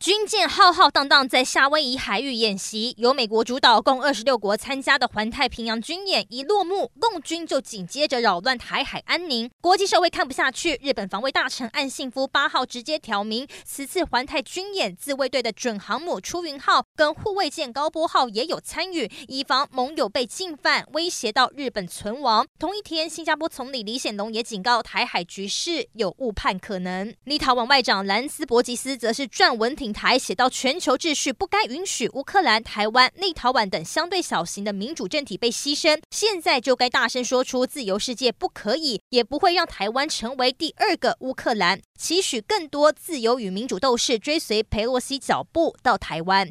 军舰浩浩荡荡在夏威夷海域演习，由美国主导，共二十六国参加的环太平洋军演一落幕，共军就紧接着扰乱台海安宁，国际社会看不下去。日本防卫大臣岸信夫八号直接挑明，此次环太军演，自卫队的准航母出云号跟护卫舰高波号也有参与，以防盟友被进犯，威胁到日本存亡。同一天，新加坡总理李显龙也警告台海局势有误判可能。立陶宛外长兰斯伯吉斯则是撰文挺。台写到全球秩序不该允许乌克兰、台湾、立陶宛等相对小型的民主政体被牺牲，现在就该大声说出自由世界不可以，也不会让台湾成为第二个乌克兰，期许更多自由与民主斗士追随佩洛西脚步到台湾。